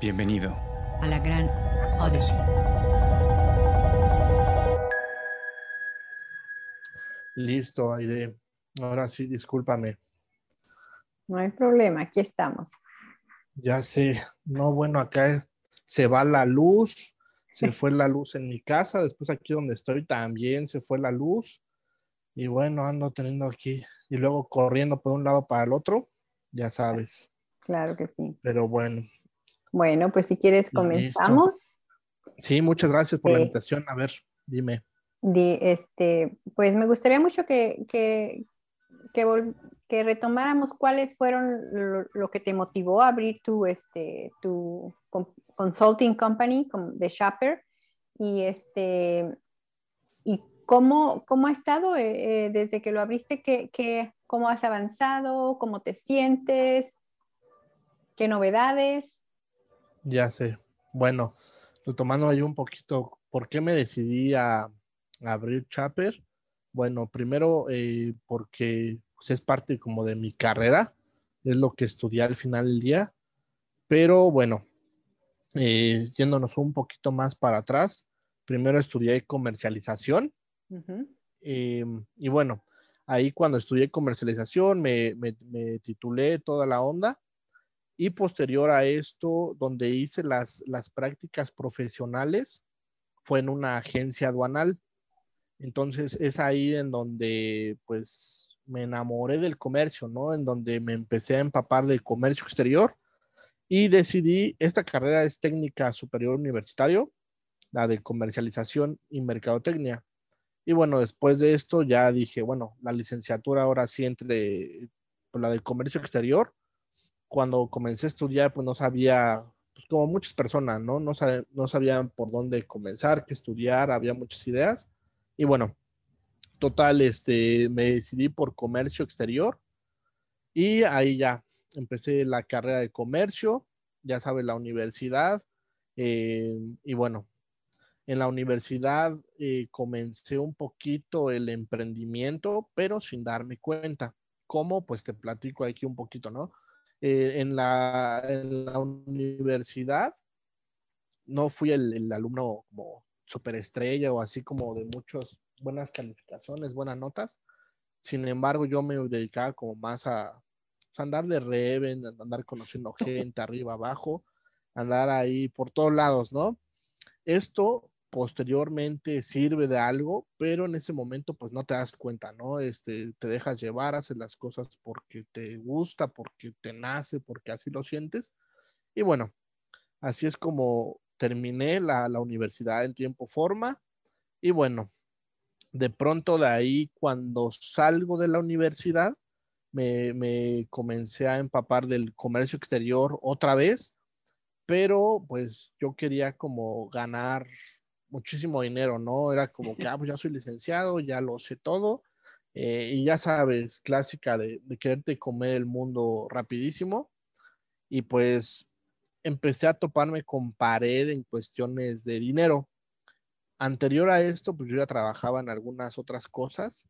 Bienvenido a la gran Odyssey. Listo, Aide. Ahora sí, discúlpame. No hay problema, aquí estamos. Ya sé, no, bueno, acá se va la luz, se fue la luz en mi casa, después aquí donde estoy también se fue la luz. Y bueno, ando teniendo aquí y luego corriendo por un lado para el otro, ya sabes. Claro que sí. Pero bueno. Bueno, pues si quieres comenzamos. Sí, muchas gracias por la invitación. A ver, dime. Di, este, pues me gustaría mucho que, que, que, retomáramos cuáles fueron lo, que te motivó a abrir tu, este, tu consulting company de Shopper y, este, y cómo, cómo ha estado eh, eh, desde que lo abriste, que, cómo has avanzado, cómo te sientes, qué novedades. Ya sé. Bueno, retomando ahí un poquito, ¿por qué me decidí a abrir Chopper? Bueno, primero eh, porque pues, es parte como de mi carrera, es lo que estudié al final del día, pero bueno, eh, yéndonos un poquito más para atrás, primero estudié comercialización eh, y bueno, ahí cuando estudié comercialización me, titulé toda la onda y posterior a esto, donde hice las, las prácticas profesionales, fue en una agencia aduanal. Entonces es ahí en donde pues me enamoré del comercio, ¿no? En donde me empecé a empapar del comercio exterior y decidí, esta carrera es técnica superior universitario, la de comercialización y mercadotecnia. Y bueno, después de esto ya dije, bueno, la licenciatura ahora sí entre pues, la de comercio exterior. Cuando comencé a estudiar, pues no sabía, pues como muchas personas, ¿no? No, no sabían por dónde comenzar, qué estudiar, había muchas ideas. Y bueno, total, este, me decidí por comercio exterior y ahí ya empecé la carrera de comercio, ya sabes, la universidad. Eh, y bueno, en la universidad eh, comencé un poquito el emprendimiento, pero sin darme cuenta. ¿Cómo? Pues te platico aquí un poquito, ¿no? Eh, en, la, universidad no fui el, el alumno como superestrella o así como de muchos buenas calificaciones, buenas notas. Sin embargo, yo me dedicaba como más a, andar de reven, andar conociendo gente arriba, abajo, andar ahí por todos lados, ¿no? Esto posteriormente sirve de algo, pero en ese momento pues no te das cuenta, ¿no? Este, te dejas llevar, haces las cosas porque te gusta, porque te nace, porque así lo sientes. Y bueno, así es como terminé la, la universidad en tiempo forma. Y bueno, de pronto de ahí, cuando salgo de la universidad, me, comencé a empapar del comercio exterior otra vez, pero pues yo quería como ganar muchísimo dinero, ¿no? Era como que, ah, pues ya soy licenciado, ya lo sé todo, eh, y ya sabes, clásica de, de quererte comer el mundo rapidísimo, y pues empecé a toparme con pared en cuestiones de dinero Anterior a esto, pues yo ya trabajaba en algunas otras cosas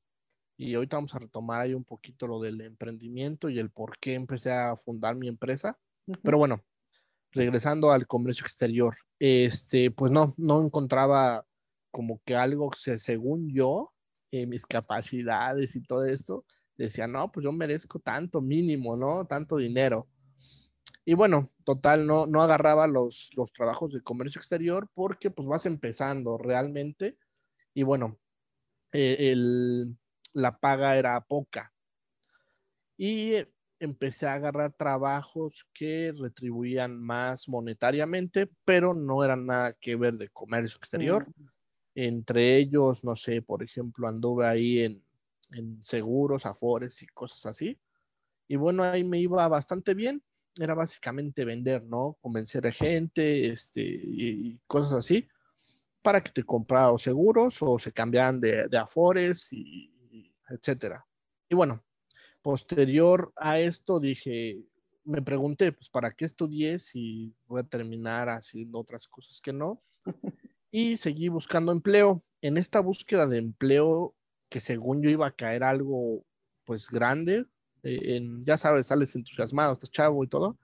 y ahorita vamos a retomar ahí un poquito lo del emprendimiento y el por qué empecé a fundar mi empresa. Pero bueno, regresando al comercio exterior, este, pues no, no encontraba como que algo según yo, eh, mis capacidades y todo esto, decía, no, pues yo merezco tanto mínimo, ¿no? Tanto dinero. Y bueno, total, no, no agarraba los, los trabajos de comercio exterior porque pues vas empezando realmente. Y bueno, eh, la paga era poca. Y empecé a agarrar trabajos que retribuían más monetariamente, pero no eran nada que ver de comercio exterior. Mm. Entre ellos, no sé, por ejemplo, anduve ahí en, en seguros, afores y cosas así. Y bueno, ahí me iba bastante bien era básicamente vender, ¿no? Convencer a gente, este, y, cosas así, para que te compraran seguros o se cambiaran de, afores, y, etcétera. Y bueno, posterior a esto dije, me pregunté, pues, ¿para qué estudié si voy a terminar haciendo otras cosas que no? Y seguí buscando empleo. En esta búsqueda de empleo, que según yo iba a caer algo, pues, grande, eh, ya sabes, sales entusiasmado, estás chavo y todo.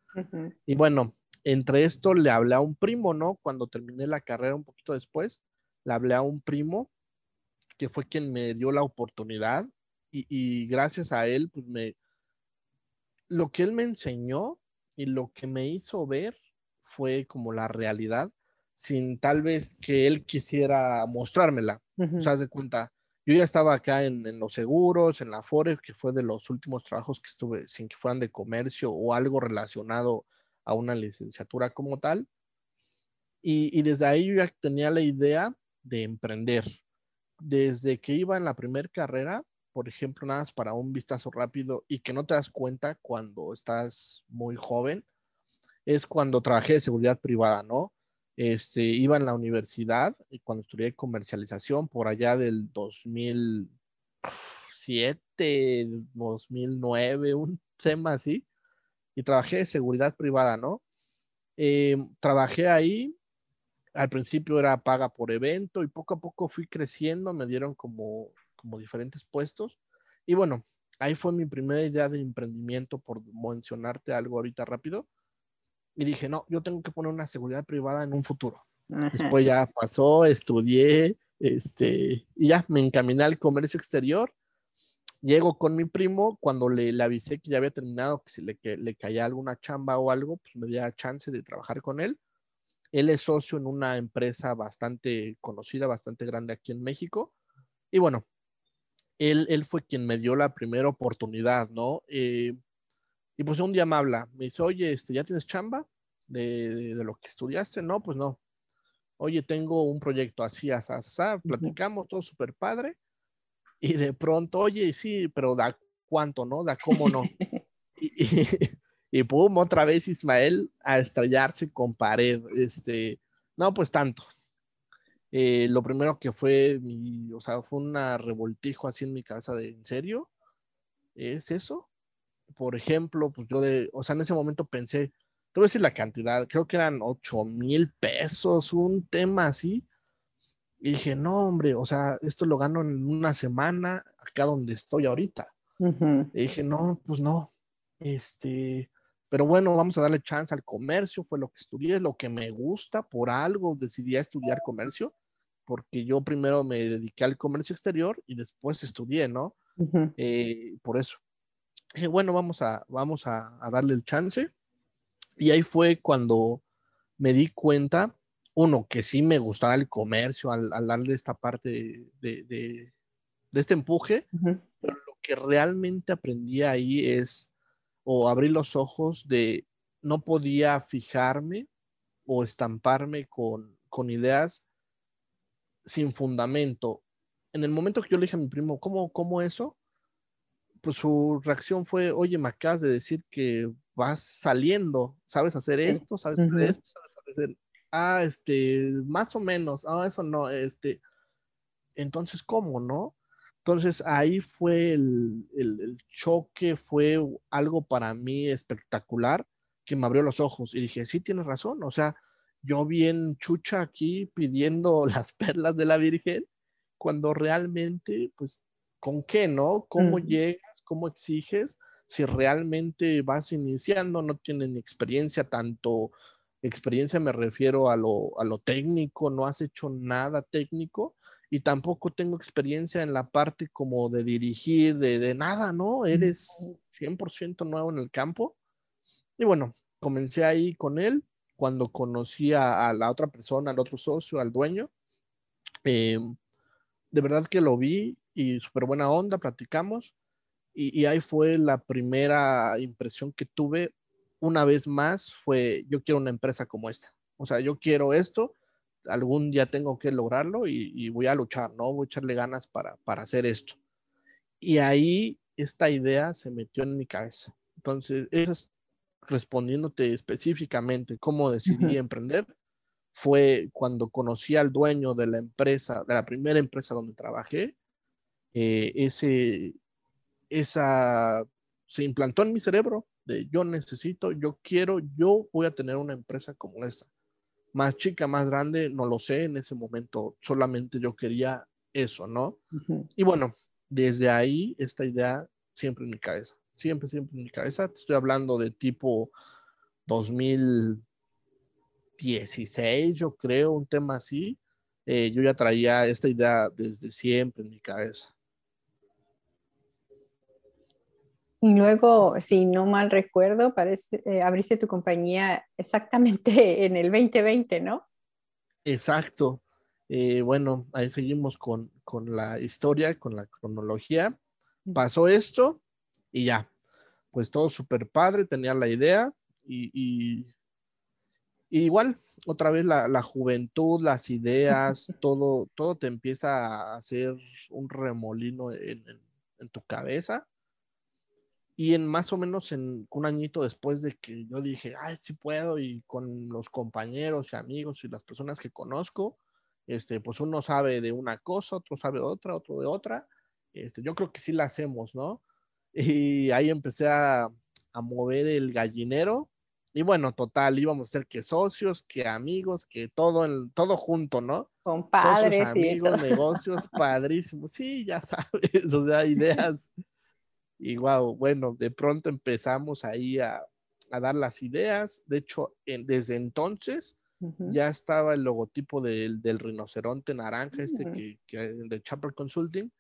Y bueno, entre esto le hablé a un primo, ¿no? Cuando terminé la carrera un poquito después, le hablé a un primo que fue quien me dio la oportunidad y, y gracias a él, pues me, lo que él me enseñó y lo que me hizo ver fue como la realidad sin tal vez que él quisiera mostrármela. O sea, de cuenta, yo ya estaba acá en, los seguros, en la Forex, que fue de los últimos trabajos que estuve sin que fueran de comercio o algo relacionado a una licenciatura como tal. Y, y desde ahí yo ya tenía la idea de emprender. Desde que iba en la primera carrera, por ejemplo, nada más para un vistazo rápido y que no te das cuenta cuando estás muy joven, es cuando trabajé de seguridad privada, ¿no? Este, iba en la universidad y cuando estudié comercialización por allá del 2007, 2009, un tema así, y trabajé de seguridad privada, ¿no? Eh, trabajé ahí, al principio era paga por evento y poco a poco fui creciendo, me dieron como, como diferentes puestos y bueno, ahí fue mi primera idea de emprendimiento, por mencionarte algo ahorita rápido y dije, no, yo tengo que poner una seguridad privada en un futuro. Después ya pasó, estudié, este, y ya me encaminé al comercio exterior. Llego con mi primo, cuando le, le avisé que ya había terminado, que si le, que, le caía alguna chamba o algo, pues me dio chance de trabajar con él. Él es socio en una empresa bastante conocida, bastante grande aquí en México. Y bueno, él, él fue quien me dio la primera oportunidad, ¿no? Eh, y pues un día me habla, me dice, oye, este, ¿ya tienes chamba de, de, lo que estudiaste? No, pues no. Oye, tengo un proyecto así, así, así, platicamos, todo súper padre. Y de pronto, oye, sí, pero da cuánto, ¿no? Da cómo no. y, y, y, pum, otra vez Ismael a estrellarse con pared. Este, no, pues tanto. Eh, lo primero que fue, mi, o sea, fue una revoltijo así en mi cabeza de, ¿en serio? ¿Es eso? por ejemplo, pues yo de, o sea, en ese momento pensé, te voy a decir la cantidad, creo que eran 8 mil pesos, un tema así. Y dije, no, hombre, o sea, esto lo gano en una semana acá donde estoy ahorita. Y dije, no, pues no. Este, pero bueno, vamos a darle chance al comercio, fue lo que estudié, lo que me gusta, por algo decidí estudiar comercio, porque yo primero me dediqué al comercio exterior y después estudié, ¿no? eh, por eso dije, bueno, vamos a, vamos a, darle el chance. Y ahí fue cuando me di cuenta, uno, que sí me gustaba el comercio al, darle esta parte de, este empuje, pero lo que realmente aprendí ahí es, o abrí los ojos de, no podía fijarme o estamparme con, con ideas sin fundamento. En el momento que yo le dije a mi primo, ¿cómo, cómo eso? pues su reacción fue, oye, me acabas de decir que vas saliendo, ¿sabes hacer esto? ¿Sabes hacer esto? ¿Sabes hacer? Ah, este, más o menos, ah, eso no, este, entonces, ¿cómo, no? Entonces ahí fue el, el, el, choque, fue algo para mí espectacular que me abrió los ojos y dije, sí, tienes razón, o sea, yo bien chucha aquí pidiendo las perlas de la Virgen, cuando realmente, pues, ¿con qué, no? ¿Cómo llegas? cómo exiges, si realmente vas iniciando, no tienen experiencia, tanto experiencia me refiero a lo, a lo técnico, no has hecho nada técnico y tampoco tengo experiencia en la parte como de dirigir, de, de nada, ¿no? Eres 100% nuevo en el campo. Y bueno, comencé ahí con él cuando conocí a, la otra persona, al otro socio, al dueño. Eh, de verdad que lo vi y súper buena onda, platicamos. Y, ahí fue la primera impresión que tuve. Una vez más fue, yo quiero una empresa como esta. O sea, yo quiero esto, algún día tengo que lograrlo y, voy a luchar, ¿no? Voy a echarle ganas para, para hacer esto. Y ahí esta idea se metió en mi cabeza. Entonces, es respondiéndote específicamente cómo decidí emprender, fue cuando conocí al dueño de la empresa, de la primera empresa donde trabajé, eh, ese, esa se implantó en mi cerebro de yo necesito, yo quiero, yo voy a tener una empresa como esta. Más chica, más grande, no lo sé, en ese momento solamente yo quería eso, ¿no? Y bueno, desde ahí esta idea siempre en mi cabeza, siempre, siempre en mi cabeza. Te estoy hablando de tipo 2000, 16, yo creo, un tema así. Eh, yo ya traía esta idea desde siempre en mi cabeza. Y luego, si no mal recuerdo, parece, eh, abriste tu compañía exactamente en el 2020, ¿no? Exacto. Eh, bueno, ahí seguimos con, con, la historia, con la cronología. Pasó esto y ya, pues todo súper padre, tenía la idea y, y, igual, otra vez la, la, juventud, las ideas, todo, todo te empieza a hacer un remolino en, en, en tu cabeza y en más o menos en un añito después de que yo dije, ay, sí puedo, y con los compañeros y amigos y las personas que conozco, este, pues uno sabe de una cosa, otro sabe de otra, otro de otra. Este, yo creo que sí la hacemos, ¿no? Y ahí empecé a, a mover el gallinero. Y bueno, total, íbamos a ser que socios, que amigos, que todo, el, todo junto, ¿no? Compadres. Socios, amigos, negocios, padrísimos. Sí, ya sabes, o sea, ideas y wow, bueno, de pronto empezamos ahí a, a dar las ideas. De hecho, en, desde entonces uh -huh. ya estaba el logotipo del, del rinoceronte naranja, este uh -huh. que, que, de Chapel Consulting.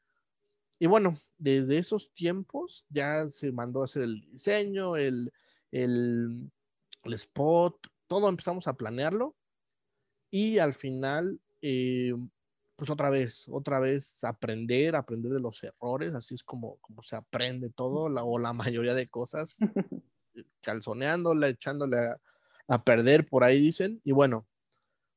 Y bueno, desde esos tiempos ya se mandó a hacer el diseño, el, el, el spot, todo empezamos a planearlo. Y al final, eh, pues otra vez, otra vez aprender, aprender de los errores, así es como, como se aprende todo, la, o la mayoría de cosas, calzoneándola, echándole a, a, perder, por ahí dicen, y bueno,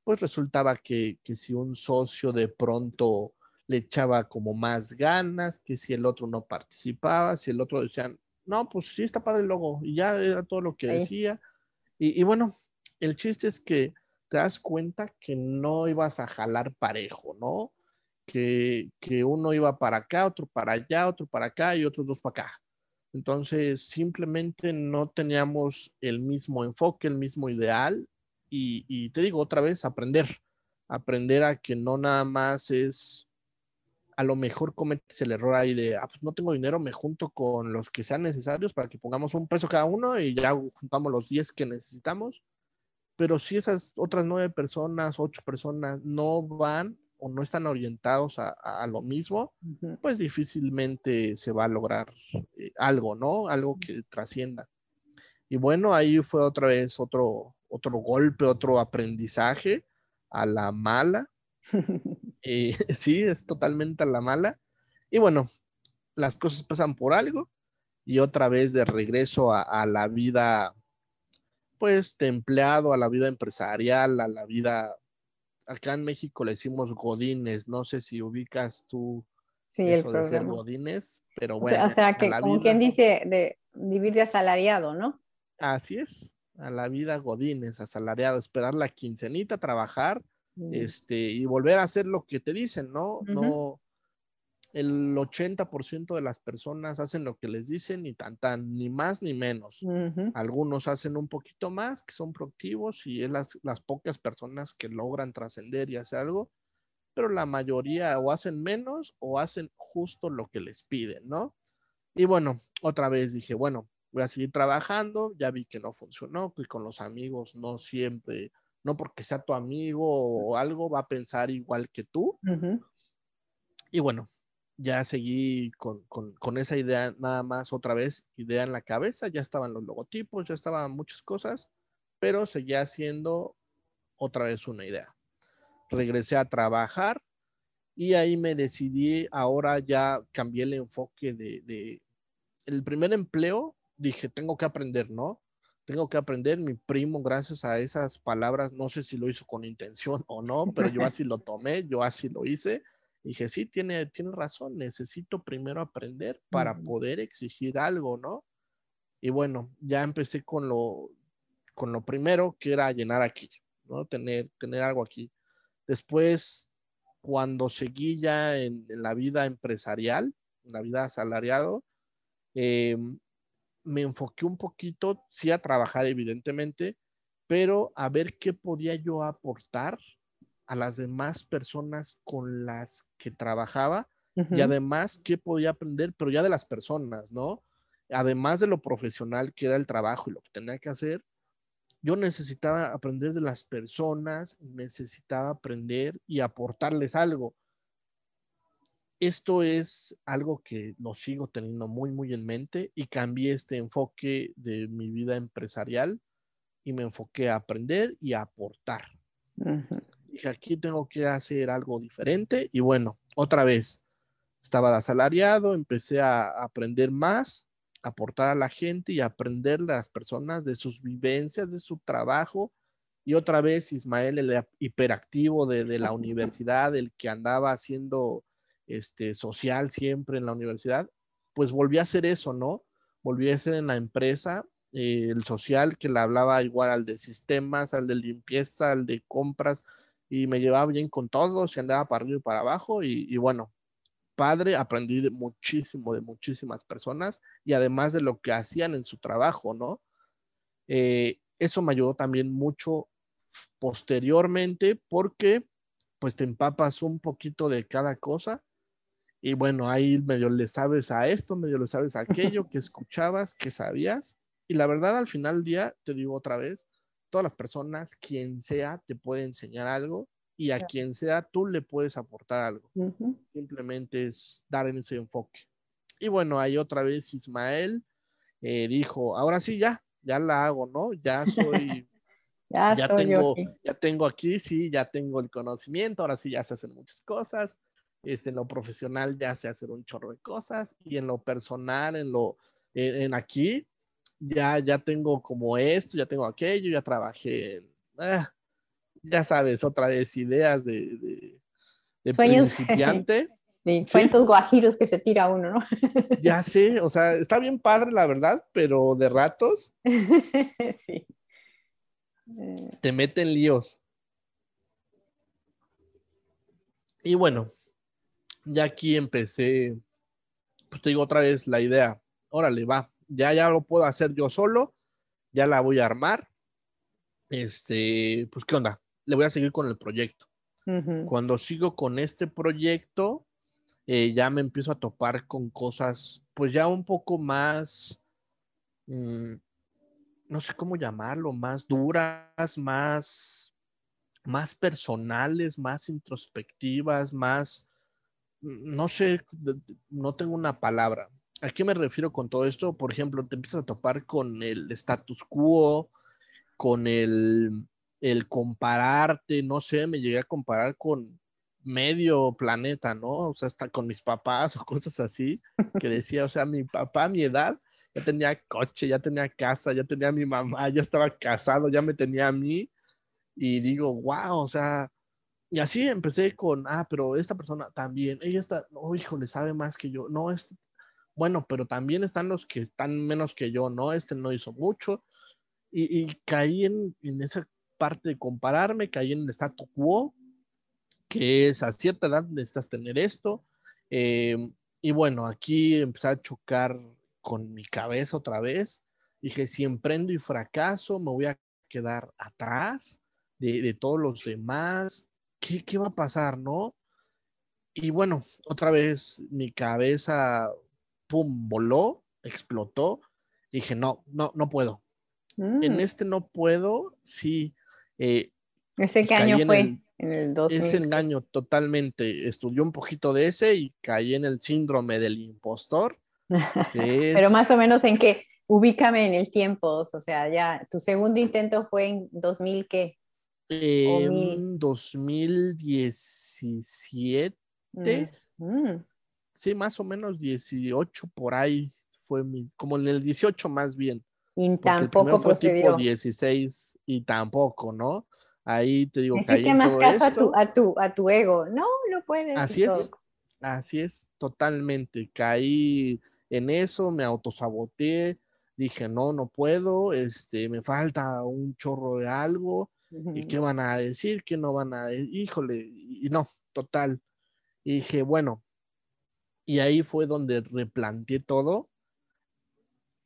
pues resultaba que, que, si un socio de pronto le echaba como más ganas, que si el otro no participaba, si el otro decía, no, pues sí está padre el logo, y ya era todo lo que sí. decía, y, y bueno, el chiste es que te das cuenta que no ibas a jalar parejo, ¿no? Que, que, uno iba para acá, otro para allá, otro para acá y otros dos para acá. Entonces, simplemente no teníamos el mismo enfoque, el mismo ideal. Y, y te digo otra vez, aprender. Aprender a que no nada más es, a lo mejor cometes el error ahí de, ah, pues no tengo dinero, me junto con los que sean necesarios para que pongamos un peso cada uno y ya juntamos los 10 que necesitamos pero si esas otras nueve personas, ocho personas no van o no están orientados a, a lo mismo, uh -huh. pues difícilmente se va a lograr eh, algo, ¿no? Algo que trascienda. Y bueno, ahí fue otra vez otro, otro golpe, otro aprendizaje a la mala. eh, sí, es totalmente a la mala. Y bueno, las cosas pasan por algo y otra vez de regreso a, a la vida pues templeado a la vida empresarial, a la vida, acá en México le decimos godines, no sé si ubicas tú sí, eso de ser godines, pero bueno. O sea, o sea que como vida, quien dice de vivir de asalariado, ¿no? Así es, a la vida godines, asalariado, esperar la quincenita, trabajar, este, y volver a hacer lo que te dicen, ¿no? Uh -huh. No el 80% de las personas hacen lo que les dicen y tan tan, ni más ni menos. Uh -huh. Algunos hacen un poquito más, que son proactivos y es las, las pocas personas que logran trascender y hacer algo, pero la mayoría o hacen menos o hacen justo lo que les piden, ¿no? Y bueno, otra vez dije, bueno, voy a seguir trabajando, ya vi que no funcionó, que con los amigos no siempre, no porque sea tu amigo o algo, va a pensar igual que tú. Uh -huh. Y bueno, ya seguí con, con, con, esa idea nada más otra vez, idea en la cabeza, ya estaban los logotipos, ya estaban muchas cosas, pero seguía siendo otra vez una idea. Regresé a trabajar y ahí me decidí, ahora ya cambié el enfoque de, de el primer empleo, dije, tengo que aprender, ¿no? Tengo que aprender, mi primo, gracias a esas palabras, no sé si lo hizo con intención o no, pero yo así lo tomé, yo así lo hice dije, sí, tiene, tiene razón, necesito primero aprender para uh -huh. poder exigir algo, ¿no? Y bueno, ya empecé con lo, con lo primero, que era llenar aquí, ¿no? Tener, tener algo aquí. Después, cuando seguí ya en, en la vida empresarial, en la vida asalariado, eh, me enfoqué un poquito, sí, a trabajar, evidentemente, pero a ver qué podía yo aportar a las demás personas con las que trabajaba uh -huh. y además qué podía aprender, pero ya de las personas, ¿no? Además de lo profesional que era el trabajo y lo que tenía que hacer, yo necesitaba aprender de las personas, necesitaba aprender y aportarles algo. Esto es algo que lo sigo teniendo muy, muy en mente y cambié este enfoque de mi vida empresarial y me enfoqué a aprender y a aportar. Dije, aquí tengo que hacer algo diferente y bueno, otra vez, estaba asalariado, empecé a aprender más, aportar a la gente y aprender las personas de sus vivencias, de su trabajo. Y otra vez Ismael, el hiperactivo de, de la universidad, el que andaba haciendo este, social siempre en la universidad, pues volví a hacer eso, ¿no? Volví a ser en la empresa, eh, el social que le hablaba igual al de sistemas, al de limpieza, al de compras, y me llevaba bien con todos y andaba para arriba y para abajo, y, bueno, padre, aprendí muchísimo de muchísimas personas y además de lo que hacían en su trabajo, ¿no? Eh, eso me ayudó también mucho posteriormente porque pues te empapas un poquito de cada cosa y bueno, ahí medio le sabes a esto, medio le sabes a aquello que escuchabas, que sabías. Y la verdad, al final del día, te digo otra vez, todas las personas, quien sea, te puede enseñar algo y a quien sea, tú le puedes aportar algo. Simplemente es dar en ese enfoque. Y bueno, ahí otra vez Ismael eh, dijo, ahora sí, ya, ya la hago, ¿no? Ya soy, ya, ya tengo, ya tengo aquí, sí, ya tengo el conocimiento, ahora sí ya se hacen muchas cosas este, en lo profesional ya sé hacer un chorro de cosas y en lo personal, en lo, en, aquí, ya, ya tengo como esto, ya tengo aquello, ya trabajé, ah, ya sabes, otra vez ideas de, de, principiante. Sí, cuentos guajiros que se tira uno, ¿no? ya sé, o sea, está bien padre la verdad, pero de ratos. sí. Te meten líos. Y bueno, ya aquí empecé, pues te digo otra vez la idea, órale, va, ya, ya lo puedo hacer yo solo, ya la voy a armar. Este, pues, ¿qué onda? Le voy a seguir con el proyecto. Cuando sigo con este proyecto, eh, ya me empiezo a topar con cosas, pues ya un poco más, mm, no sé cómo llamarlo, más duras, más, más personales, más introspectivas, más, no sé, no tengo una palabra. ¿A qué me refiero con todo esto? Por ejemplo, te empiezas a topar con el status quo, con el, el compararte, no sé, me llegué a comparar con medio planeta, ¿no? O sea, hasta con mis papás o cosas así, que decía, o sea, mi papá a mi edad ya tenía coche, ya tenía casa, ya tenía a mi mamá, ya estaba casado, ya me tenía a mí, y digo, wow, o sea, y así empecé con, ah, pero esta persona también, ella está, oh, le sabe más que yo. No, este, bueno, pero también están los que están menos que yo, ¿no? Este no hizo mucho. Y, caí en, esa parte de compararme, caí en el status quo, que es a cierta edad necesitas tener esto. Em, y bueno, aquí empecé a chocar con mi cabeza otra vez. Dije, si emprendo y fracaso, me voy a quedar atrás de, de todos los demás ¿qué, va a pasar, no? Y bueno, otra vez mi cabeza, pum, voló, explotó. Dije, no, no, no puedo. En mm. este no puedo, sí. Eh, ¿Ese qué año fue? En el, 2000. Ese engaño totalmente. Estudió un poquito de ese y caí en el síndrome del impostor. Pero más o menos en qué, ubícame en el tiempo, o sea, ya, tu segundo intento fue en 2000, ¿qué? En 2017. Mm. Sí, más o menos 18 por ahí fue mi, como en el 18 más bien. Y tampoco fue tipo 16 y tampoco, ¿no? Ahí te digo, que más caso a tu, a, tu, a tu ego. No, no puedes. Así es, así es, totalmente. Caí en eso, me autosaboteé, dije, no, no puedo, este, me falta un chorro de algo, ¿Y qué van a decir? ¿Qué no van a decir? Híjole, y no, total. Y dije, bueno, y ahí fue donde replanteé todo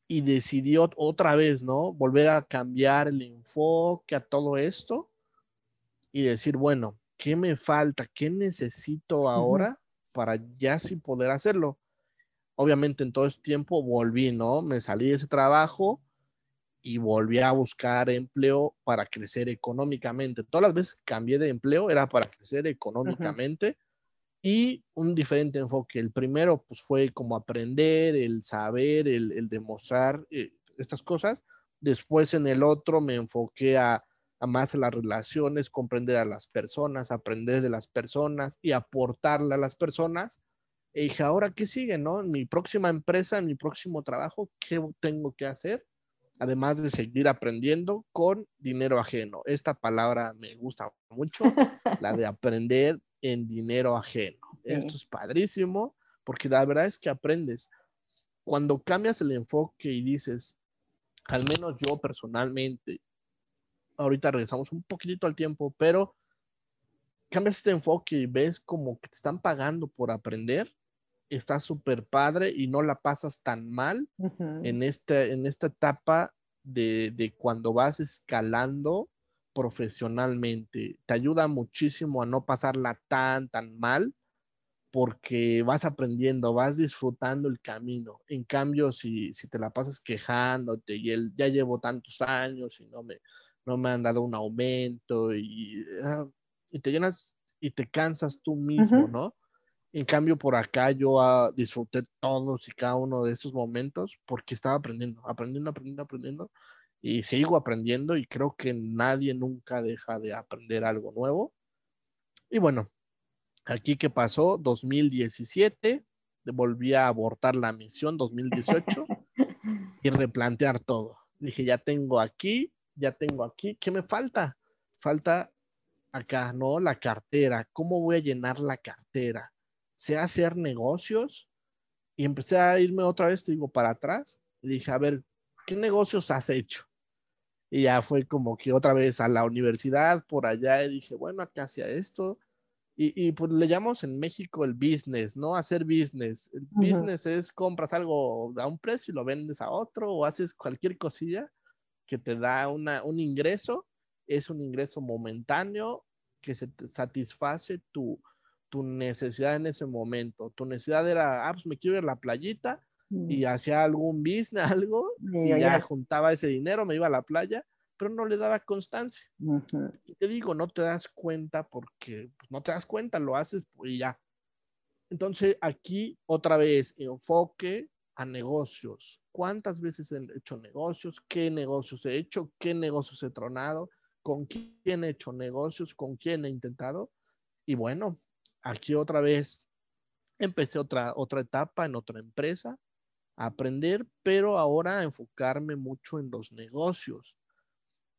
y decidió otra vez, ¿no? Volver a cambiar el enfoque a todo esto y decir, bueno, ¿qué me falta? ¿Qué necesito ahora para ya sí poder hacerlo? Obviamente en todo este tiempo volví, ¿no? Me salí de ese trabajo y volví a buscar empleo para crecer económicamente. Todas las veces que cambié de empleo era para crecer económicamente y un diferente enfoque. El primero pues fue como aprender, el saber, el, demostrar eh, estas cosas. Después en el otro me enfoqué a, a más las relaciones, comprender a las personas, aprender de las personas y aportarle a las personas. Y dije, ahora, ¿qué sigue, no? En mi próxima empresa, en mi próximo trabajo, ¿qué tengo que hacer? Además de seguir aprendiendo con dinero ajeno. Esta palabra me gusta mucho, la de aprender en dinero ajeno. Esto es padrísimo porque la verdad es que aprendes. Cuando cambias el enfoque y dices, al menos yo personalmente, ahorita regresamos un poquitito al tiempo, pero cambias este enfoque y ves como que te están pagando por aprender, está súper padre y no la pasas tan mal en, este, en esta etapa de, de, cuando vas escalando profesionalmente. Te ayuda muchísimo a no pasarla tan, tan mal porque vas aprendiendo, vas disfrutando el camino. En cambio, si, si te la pasas quejándote y él ya llevo tantos años y no me, no me han dado un aumento y, ah, y te llenas y te cansas tú mismo, ¿no? En cambio, por acá yo ah, disfruté todos y cada uno de esos momentos porque estaba aprendiendo, aprendiendo, aprendiendo, aprendiendo. Y sigo aprendiendo y creo que nadie nunca deja de aprender algo nuevo. Y bueno, aquí que pasó, 2017, volví a abortar la misión 2018 y replantear todo. Dije, ya tengo aquí, ya tengo aquí, ¿qué me falta? Falta acá, ¿no? La cartera. ¿Cómo voy a llenar la cartera? Sé hacer negocios y empecé a irme otra vez, digo, para atrás y dije, a ver, ¿qué negocios has hecho? Y ya fue como que otra vez a la universidad por allá y dije, bueno, acá hacía esto. Y, y pues le llamamos en México el business, ¿no? Hacer business. El business es compras algo a un precio y lo vendes a otro o haces cualquier cosilla que te da una, un ingreso. Es un ingreso momentáneo que se satisface tu, tu necesidad en ese momento. Tu necesidad era, ah, pues me quiero ir a la playita y hacía algún business, algo, y, ya juntaba ese dinero, me iba a la playa, pero no le daba constancia. Y te digo, no te das cuenta porque pues, no te das cuenta, lo haces y ya. Entonces, aquí otra vez, enfoque a negocios. ¿Cuántas veces he hecho negocios? ¿Qué negocios he hecho? ¿Qué negocios he tronado? ¿Con quién he hecho negocios? ¿Con quién he intentado? Y bueno, aquí otra vez empecé otra, otra etapa en otra empresa, a aprender, pero ahora a enfocarme mucho en los negocios,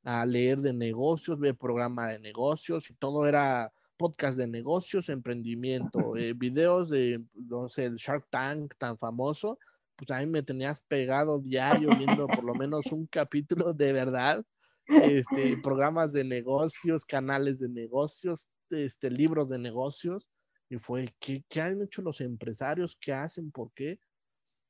a leer de negocios, ver programa de negocios y todo era podcast de negocios, emprendimiento, eh, videos de, no sé, el Shark Tank tan famoso, pues a mí me tenías pegado diario viendo por lo menos un capítulo de verdad, este, programas de negocios, canales de negocios, este, libros de negocios, y fue, ¿qué, ¿qué, han hecho los empresarios? ¿Qué hacen? ¿Por qué?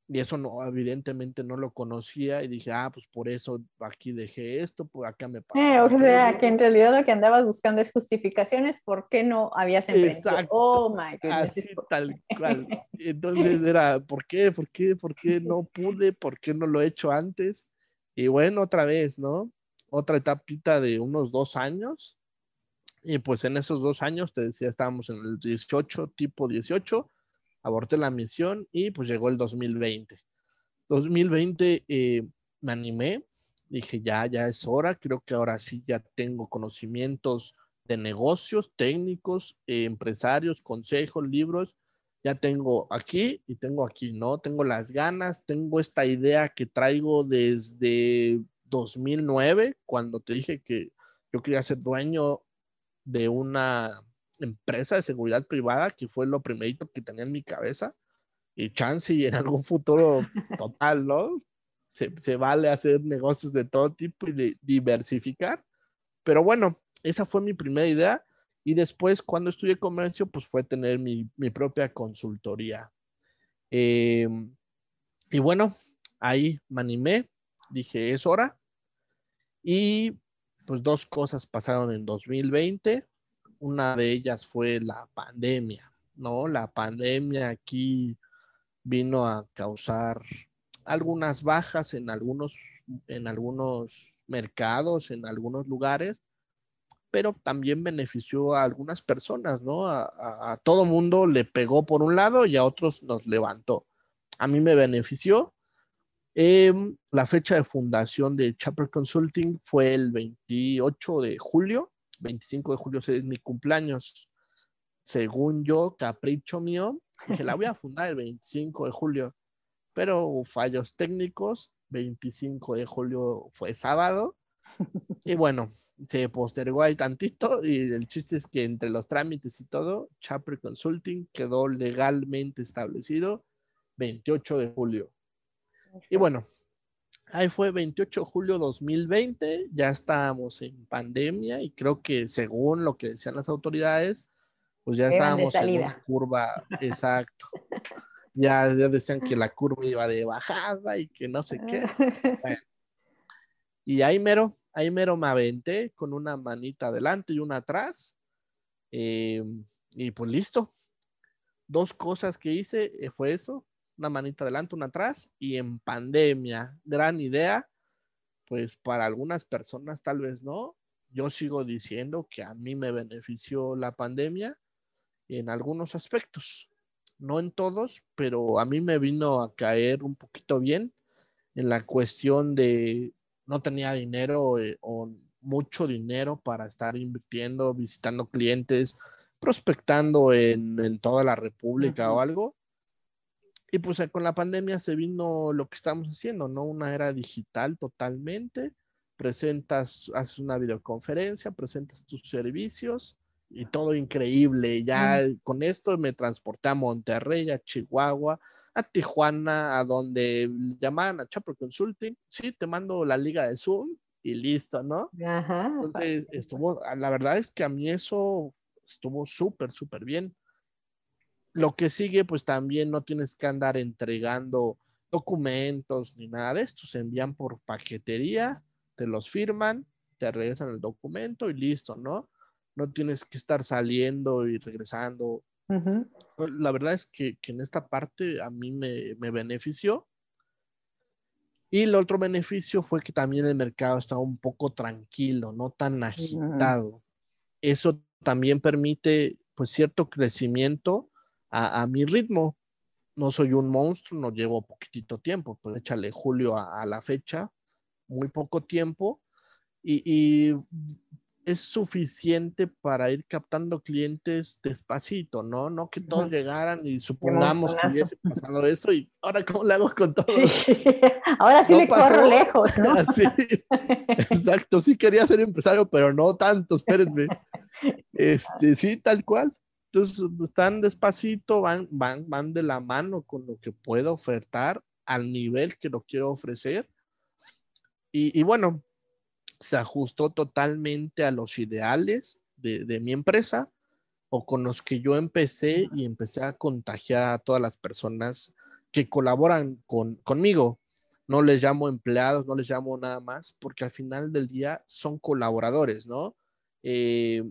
Y eso no, evidentemente no lo conocía y dije, ah, pues por eso aquí dejé esto, por acá me pasó. Eh, o sea, que en realidad lo que andabas buscando es justificaciones, ¿por qué no habías emprendido? Oh, my God. Así tal cual. Entonces era, ¿por qué? ¿Por qué? ¿Por qué no pude? ¿Por qué no lo he hecho antes? Y bueno, otra vez, ¿no? Otra etapita de unos dos años y pues en esos dos años, te decía, estábamos en el 18, tipo 18, aborté la misión y pues llegó el 2020. 2020 eh, me animé, dije, ya, ya es hora, creo que ahora sí ya tengo conocimientos de negocios, técnicos, eh, empresarios, consejos, libros, ya tengo aquí y tengo aquí, ¿no? Tengo las ganas, tengo esta idea que traigo desde 2009, cuando te dije que yo quería ser dueño de una empresa de seguridad privada, que fue lo primerito que tenía en mi cabeza. Y chance y en algún futuro total, ¿no? Se, vale hacer negocios de todo tipo y de diversificar. Pero bueno, esa fue mi primera idea. Y después, cuando estudié comercio, pues fue tener mi, propia consultoría. Em, y bueno, ahí me animé, dije, es hora. Y pues dos cosas pasaron en 2020. Una de ellas fue la pandemia, ¿no? La pandemia aquí vino a causar algunas bajas en algunos en algunos mercados, en algunos lugares, pero también benefició a algunas personas, ¿no? A, todo mundo le pegó por un lado y a otros nos levantó. A mí me benefició. Em, la fecha de fundación de Chapter Consulting fue el 28 de julio. 25 de julio es mi cumpleaños. Según yo, capricho mío, dije, la voy a fundar el 25 de julio, pero fallos técnicos. 25 de julio fue sábado y bueno, se postergó ahí tantito y el chiste es que entre los trámites y todo, Chapter Consulting quedó legalmente establecido 28 de julio. Y bueno, ahí fue 28 de julio 2020, ya estábamos en pandemia y creo que según lo que decían las autoridades, pues ya estábamos en una curva, exacto. Ya, ya decían que la curva iba de bajada y que no sé qué. Bueno, y ahí mero, ahí mero me aventé con una manita adelante y una atrás. Eh, y pues listo. Dos cosas que hice eh, fue eso, una manita adelante, una atrás. Y en pandemia, gran idea, pues para algunas personas tal vez no. Yo sigo diciendo que a mí me benefició la pandemia en algunos aspectos, no en todos, pero a mí me vino a caer un poquito bien en la cuestión de no tenía dinero eh, o mucho dinero para estar invirtiendo, visitando clientes, prospectando en, toda la República o algo. Y pues eh, con la pandemia se vino lo que estamos haciendo, ¿no? Una era digital totalmente. Presentas, haces una videoconferencia, presentas tus servicios y todo increíble. Ya con esto me transporté a Monterrey, a Chihuahua, a Tijuana, a donde llamaban a Chapo Consulting. Sí, te mando la liga de Zoom y listo, ¿no? Ajá. Entonces, estuvo, la verdad es que a mí eso estuvo súper, súper bien. Lo que sigue, pues también no tienes que andar entregando documentos ni nada de esto. Se envían por paquetería, te los firman, te regresan el documento y listo, ¿no? no tienes que estar saliendo y regresando. La verdad es que, en esta parte a mí me, benefició. Y el otro beneficio fue que también el mercado estaba un poco tranquilo, no tan agitado. Eso también permite pues cierto crecimiento a, mi ritmo. No soy un monstruo, no llevo poquitito tiempo, pues échale julio a, la fecha, muy poco tiempo. y, es suficiente para ir captando clientes despacito, ¿no? No que todos llegaran y supongamos que hubiese pasado eso y ahora cómo le hago con todo. Ahora sí le corro lejos, ¿no? sí, exacto, sí quería ser empresario, pero no tanto, espérenme. Este, sí, tal cual. Entonces, están despacito, van, van, van de la mano con lo que puedo ofertar al nivel que lo quiero ofrecer. Y, y bueno, se ajustó totalmente a los ideales de, mi empresa o con los que yo empecé y empecé a contagiar a todas las personas que colaboran con, conmigo. No les llamo empleados, no les llamo nada más, porque al final del día son colaboradores, ¿no? Eh,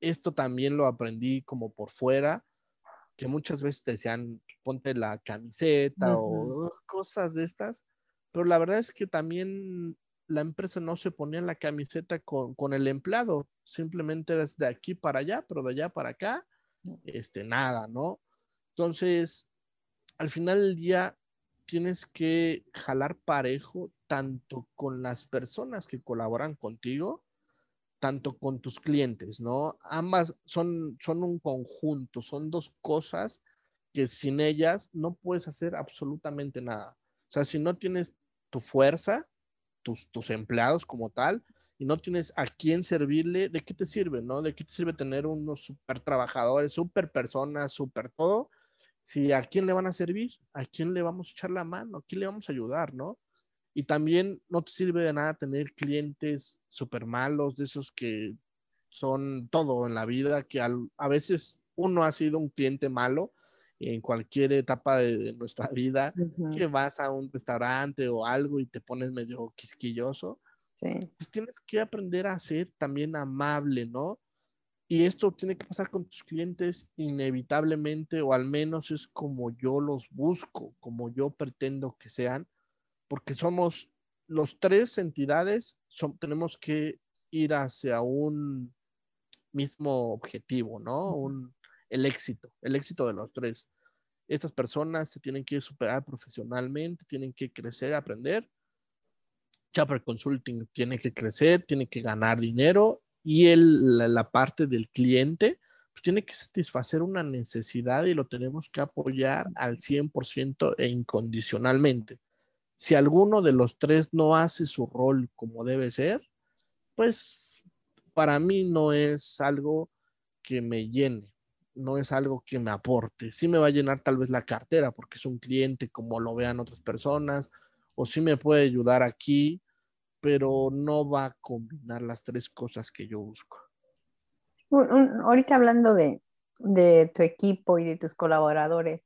esto también lo aprendí como por fuera, que muchas veces te decían, ponte la camiseta o cosas de estas, pero la verdad es que también la empresa no se ponía la camiseta con, el empleado, simplemente eres de aquí para allá, pero de allá para acá, este, nada, ¿no? Entonces, al final del día, tienes que jalar parejo tanto con las personas que colaboran contigo, tanto con tus clientes, ¿no? Ambas son, son un conjunto, son dos cosas que sin ellas no puedes hacer absolutamente nada. O sea, si no tienes tu fuerza, tus, empleados como tal y no tienes a quién servirle, ¿de qué te sirve, no? ¿De qué te sirve tener unos super trabajadores, super personas, super todo? Si a quién le van a servir, a quién le vamos a echar la mano, a quién le vamos a ayudar, ¿no? Y también no te sirve de nada tener clientes súper malos, de esos que son todo en la vida, que a veces uno ha sido un cliente malo en cualquier etapa de, nuestra vida, que vas a un restaurante o algo y te pones medio quisquilloso, pues tienes que aprender a ser también amable, ¿no? Y esto tiene que pasar con tus clientes inevitablemente, o al menos es como yo los busco, como yo pretendo que sean, porque somos los tres entidades son, tenemos que ir hacia un mismo objetivo, ¿no? Un, el éxito, el éxito de los tres. Estas personas se tienen que superar profesionalmente, tienen que crecer, aprender. Chapter Consulting tiene que crecer, tiene que ganar dinero y el, la, parte del cliente pues tiene que satisfacer una necesidad y lo tenemos que apoyar al 100% e incondicionalmente. Si alguno de los tres no hace su rol como debe ser, pues para mí no es algo que me llene, no es algo que me aporte. Sí me va a llenar tal vez la cartera porque es un cliente como lo vean otras personas, o sí me puede ayudar aquí, pero no va a combinar las tres cosas que yo busco. ahorita hablando de, tu equipo y de tus colaboradores,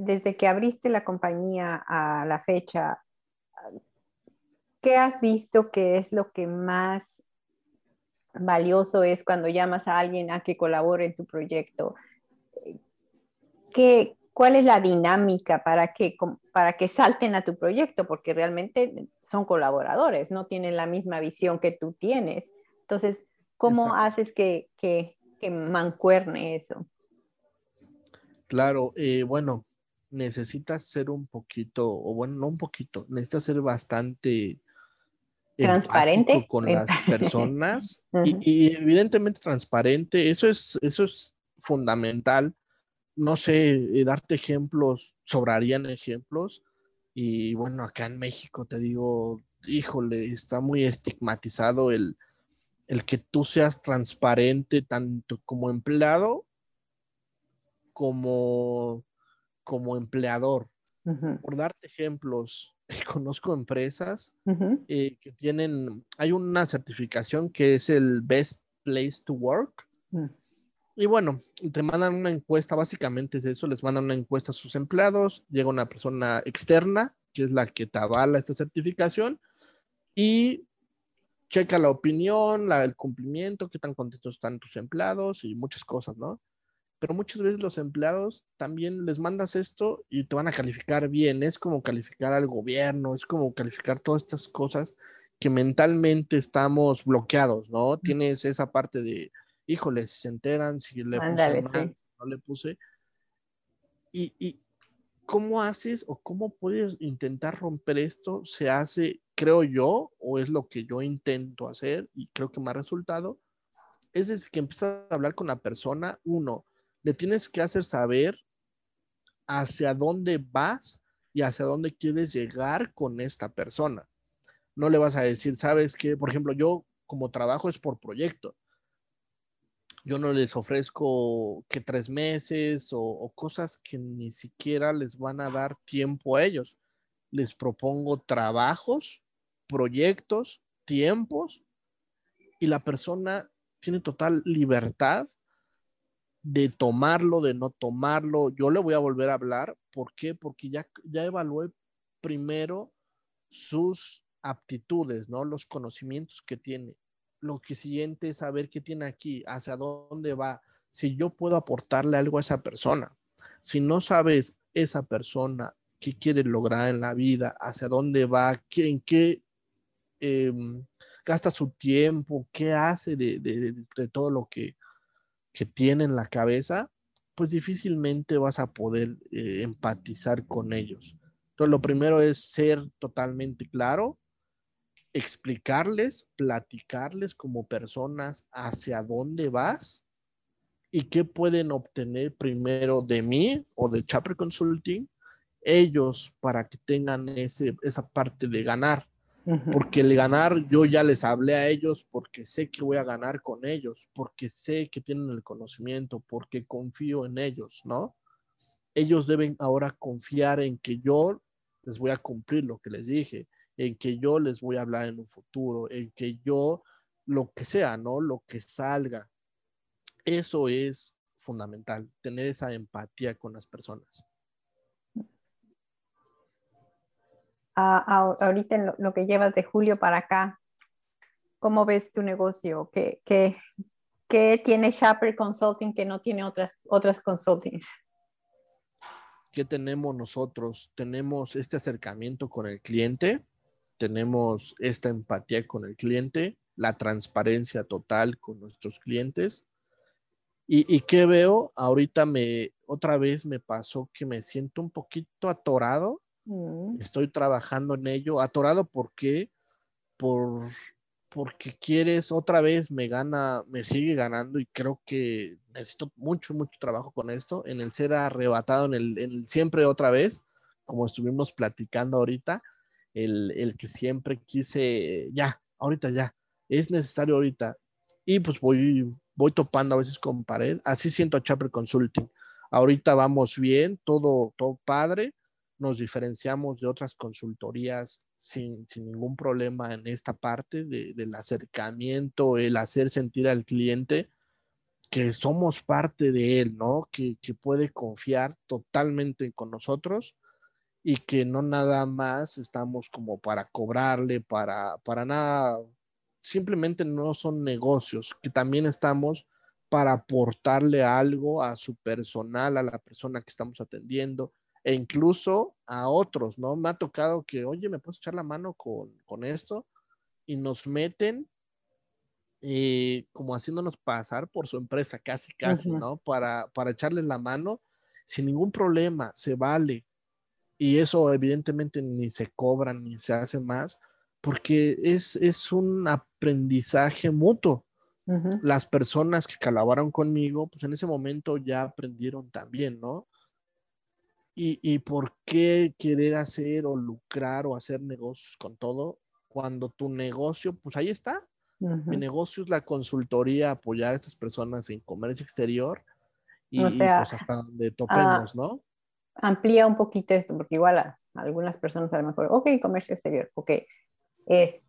desde que abriste la compañía a la fecha, ¿qué has visto que es lo que más valioso es cuando llamas a alguien a que colabore en tu proyecto? ¿Qué, ¿Cuál es la dinámica para que, para que salten a tu proyecto? Porque realmente son colaboradores, no tienen la misma visión que tú tienes. Entonces, ¿cómo haces que, que, que, mancuerne eso? Claro, eh, bueno, necesitas ser un poquito, o bueno, no un poquito, necesitas ser bastante transparente con las personas y, evidentemente transparente. Eso es, eso es fundamental. No sé, eh, darte ejemplos, sobrarían ejemplos. Y bueno, acá en México te digo, híjole, está muy estigmatizado el, el que tú seas transparente tanto como empleado como como empleador. Por darte ejemplos, conozco empresas eh, que tienen, hay una certificación que es el Best Place to Work. Mm. Y bueno, te mandan una encuesta, básicamente es eso, les mandan una encuesta a sus empleados, llega una persona externa, que es la que te avala esta certificación, y checa la opinión, la, el cumplimiento, qué tan contentos están tus empleados y muchas cosas, ¿no? Pero muchas veces los empleados también les mandas esto y te van a calificar bien. Es como calificar al gobierno, es como calificar todas estas cosas que mentalmente estamos bloqueados, ¿no? Tienes esa parte de, híjole, si se enteran, si le puse mal, no le puse. Y, y, ¿cómo haces o cómo puedes intentar romper esto? Se hace, creo yo, o es lo que yo intento hacer y creo que me ha resultado, es desde que empiezas a hablar con la persona, uno, le tienes que hacer saber hacia dónde vas y hacia dónde quieres llegar con esta persona. No le vas a decir, sabes que, por ejemplo, yo como trabajo es por proyecto. Yo no les ofrezco que tres meses o, o cosas que ni siquiera les van a dar tiempo a ellos. Les propongo trabajos, proyectos, tiempos y la persona tiene total libertad de tomarlo, de no tomarlo. Yo le voy a volver a hablar. ¿Por qué? Porque ya, ya evalué primero sus aptitudes, ¿no? Los conocimientos que tiene. Lo que siguiente es saber qué tiene aquí, hacia dónde va, si yo puedo aportarle algo a esa persona. Si no sabes esa persona qué quiere lograr en la vida, hacia dónde va, qué, en qué em, gasta su tiempo, qué hace de todo lo que que tiene en la cabeza, pues difícilmente vas a poder eh, empatizar con ellos. Entonces, lo primero es ser totalmente claro, explicarles, platicarles como personas hacia dónde vas y qué pueden obtener primero de mí o de Chapter Consulting ellos para que tengan ese, esa parte de ganar. Porque el ganar, yo ya les hablé a ellos porque sé que voy a ganar con ellos, porque sé que tienen el conocimiento, porque confío en ellos, ¿no? Ellos deben ahora confiar en que yo les voy a cumplir lo que les dije, en que yo les voy a hablar en un futuro, en que yo, lo que sea, ¿no? Lo que salga. Eso es fundamental, tener esa empatía con las personas. Ahorita en lo, que llevas de julio para acá, ¿cómo ves tu negocio? ¿Qué, qué, qué tiene Shopper Consulting que no tiene otras, otras consultings? ¿Qué tenemos nosotros? Tenemos este acercamiento con el cliente, tenemos esta empatía con el cliente, la transparencia total con nuestros clientes. ¿Y, y qué veo? Ahorita me, otra vez me pasó que me siento un poquito atorado. Estoy trabajando en ello. Atorado, ¿por qué? Por, porque quieres, otra vez me gana, me sigue ganando y creo que necesito mucho, mucho trabajo con esto, en el ser arrebatado, en el, siempre otra vez, como estuvimos platicando ahorita, el, el que siempre quise, ya, ahorita ya, es necesario ahorita. Y pues voy, voy topando a veces con pared. Así siento a Chapter Consulting. Ahorita vamos bien, todo, todo padre. Nos diferenciamos de otras consultorías sin, sin ningún problema en esta parte de- del acercamiento, el hacer sentir al cliente que somos parte de él, ¿no? Que, que puede confiar totalmente con nosotros y que no nada más estamos como para cobrarle, para, para nada, simplemente no son negocios, que también estamos para aportarle algo a su personal, a la persona que estamos atendiendo e incluso a otros, ¿no? Me ha tocado que, oye, ¿me puedes echar la mano con, con esto? Y nos meten eh, como haciéndonos pasar por su empresa, casi, casi. ¿no? Para, para echarles la mano sin ningún problema, se vale. Y eso evidentemente ni se cobra ni se hace más, porque es, es un aprendizaje mutuo. ujú. Las personas que colaboraron conmigo, pues en ese momento ya aprendieron también, ¿no? Y, y por qué querer hacer o lucrar o hacer negocios con todo cuando tu negocio, pues ahí está. Mi Ujú. negocio es la consultoría, apoyar a estas personas en comercio exterior y, O y, sea, pues hasta donde topemos, ¿no? Amplía un poquito esto, porque igual a, algunas personas a lo mejor, ok, comercio exterior, ok, es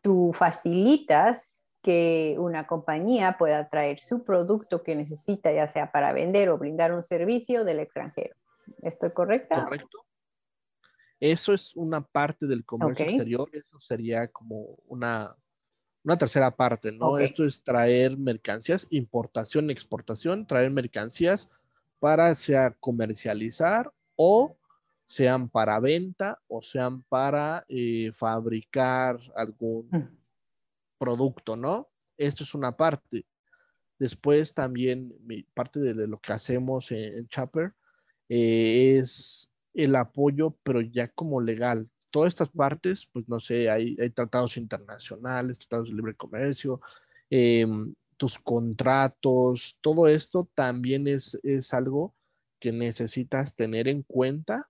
tú facilitas que una compañía pueda traer su producto que necesita, ya sea para vender o brindar un servicio del extranjero. ¿Estoy correcta? Correcto. Eso es una parte del comercio exterior, eso sería como una, una tercera parte, ¿no? Esto es traer mercancías, importación, exportación, traer mercancías para sea comercializar o sean para venta o sean para eh, fabricar algún Mm. producto, ¿no? Esto es una parte. Después también mi, parte de, de lo que hacemos en, en Chopper eh, es el apoyo, pero ya como legal. Todas estas partes, pues no sé, hay, hay tratados internacionales, tratados de libre comercio, eh, tus contratos, todo esto también es, es algo que necesitas tener en cuenta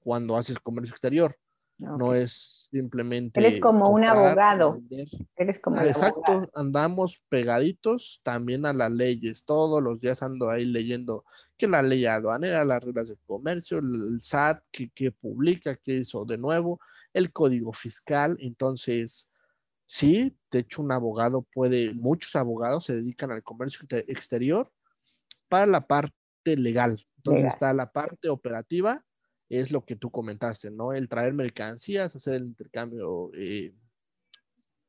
cuando haces comercio exterior. No es simplemente. Eres como un abogado. vender. Eres como Ah, exacto, abogado. andamos pegaditos también a las leyes. Todos los días ando ahí leyendo que la ley aduanera, las reglas de comercio, el SAT, que, que publica, que hizo de nuevo, el código fiscal. Entonces, sí, de hecho, un abogado puede, muchos abogados se dedican al comercio exte- exterior para la parte legal. Entonces Legal. está la parte operativa, es lo que tú comentaste, ¿no? El traer mercancías, hacer el intercambio eh,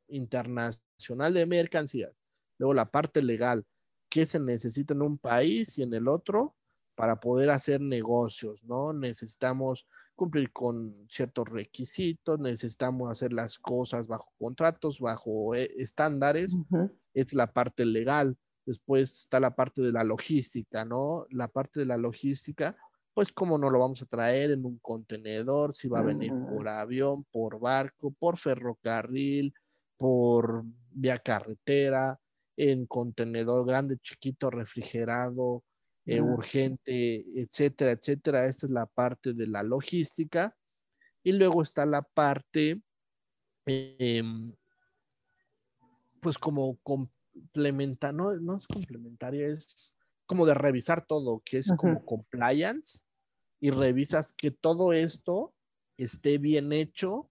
internacional de mercancías. Luego la parte legal, qué se necesita en un país y en el otro para poder hacer negocios, ¿no? Necesitamos cumplir con ciertos requisitos, necesitamos hacer las cosas bajo contratos, bajo eh, estándares. Es la parte legal. Después está la parte de la logística, ¿no? La parte de la logística, pues cómo no lo vamos a traer en un contenedor, si va a venir por avión, por barco, por ferrocarril, por vía carretera, en contenedor grande, chiquito, refrigerado, eh, urgente, etcétera, etcétera. Esta es la parte de la logística. Y luego está la parte, em, pues como complementa, no, no es complementaria, es como de revisar todo, que es como compliance, y revisas que todo esto esté bien hecho,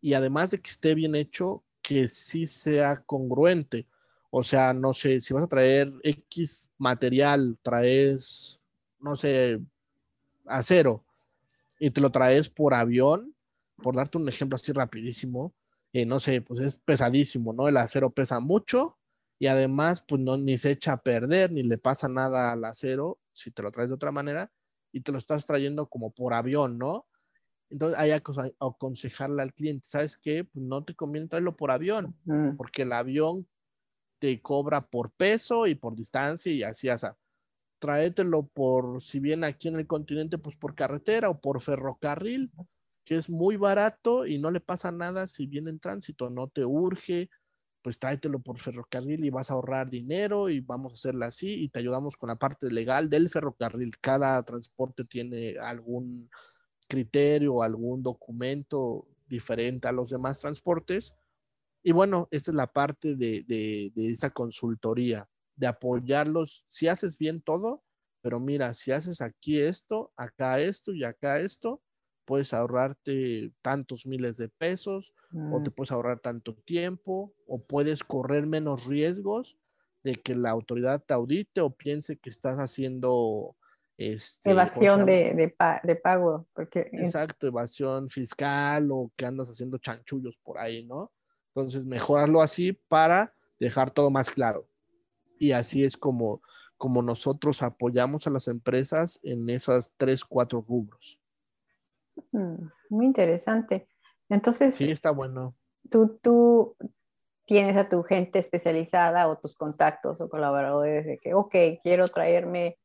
y además de que esté bien hecho, que sí sea congruente. O sea, no sé, si vas a traer X material, traes, no sé, acero, y te lo traes por avión, por darte un ejemplo así rapidísimo, eh, no sé, pues es pesadísimo, ¿no? El acero pesa mucho y además, pues no, ni se echa a perder, ni le pasa nada al acero si te lo traes de otra manera y te lo estás trayendo como por avión, ¿no? Entonces hay que aconsejarle al cliente, ¿sabes qué? Pues no te conviene traerlo por avión, porque el avión te cobra por peso y por distancia y así, así. Tráetelo por, si bien aquí en el continente, pues por carretera o por ferrocarril, que es muy barato y no le pasa nada si viene en tránsito, no te urge, pues tráetelo por ferrocarril y vas a ahorrar dinero y vamos a hacerlo así y te ayudamos con la parte legal del ferrocarril. Cada transporte tiene algún criterio algún documento diferente a los demás transportes. Y bueno, esta es la parte de, de, esa consultoría, de apoyarlos. Si haces bien todo, pero mira, si haces aquí esto, acá esto y acá esto, puedes ahorrarte tantos miles de pesos o te mm. puedes ahorrar tanto tiempo o puedes correr menos riesgos de que la autoridad te audite o piense que estás haciendo este, evasión de, de, pago. Porque... Exacto, evasión fiscal o que andas haciendo chanchullos por ahí, ¿no? Entonces, mejorarlo así para dejar todo más claro. Y así es como, como nosotros apoyamos a las empresas en esas tres, cuatro rubros. Mm, muy interesante. Entonces, sí, está bueno. Tú, tú tienes a tu gente especializada o tus contactos o colaboradores de que, ok, quiero traerme